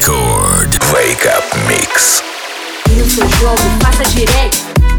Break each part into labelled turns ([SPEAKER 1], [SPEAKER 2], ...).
[SPEAKER 1] Record Wake Up Mix.
[SPEAKER 2] E no seu jogo, faça direito.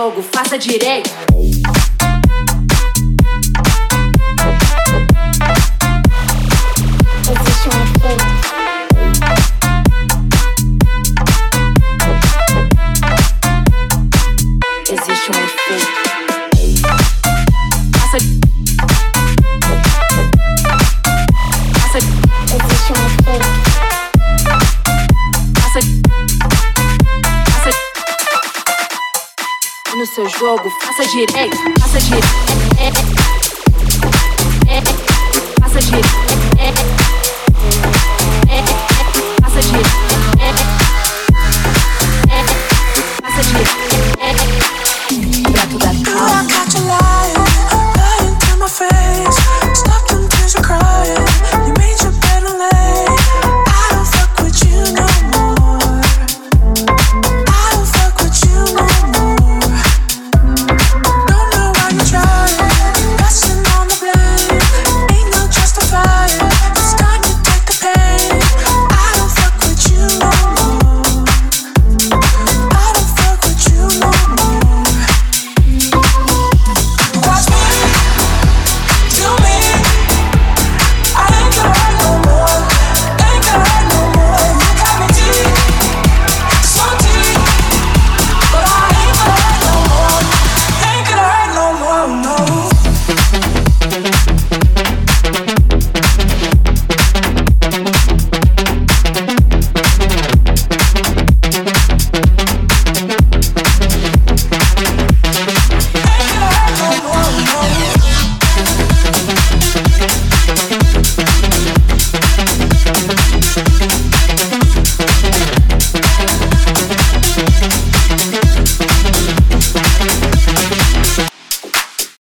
[SPEAKER 3] Jogo, faça direito. Seu jogo, faça direito. Faça direito. Faça direito. Faça direito.